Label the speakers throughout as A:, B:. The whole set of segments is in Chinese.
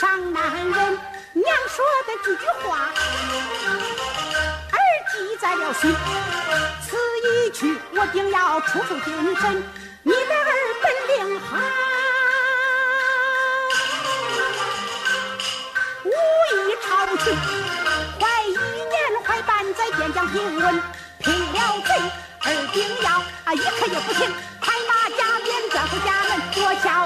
A: 上男人娘说的几句话，儿记在了心。此一去，我定要处处谨慎，你的儿本领好。武艺超群，快一年快半载，边疆平稳平了贼，儿定要啊一刻也不停，快马家鞭转回家门，坐下。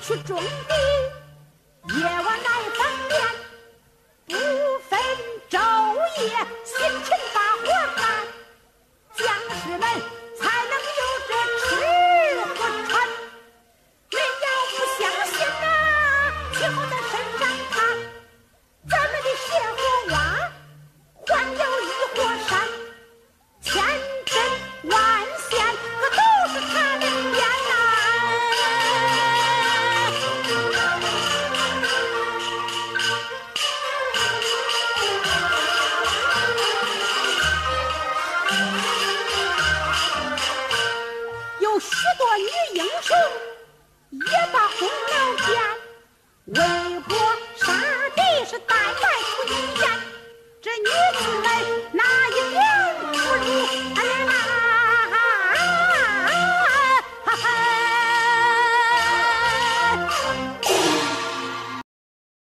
A: 去种地，夜晚来分辨，不分昼夜，辛勤把活干，将士们。被我杀的是带白出阴这女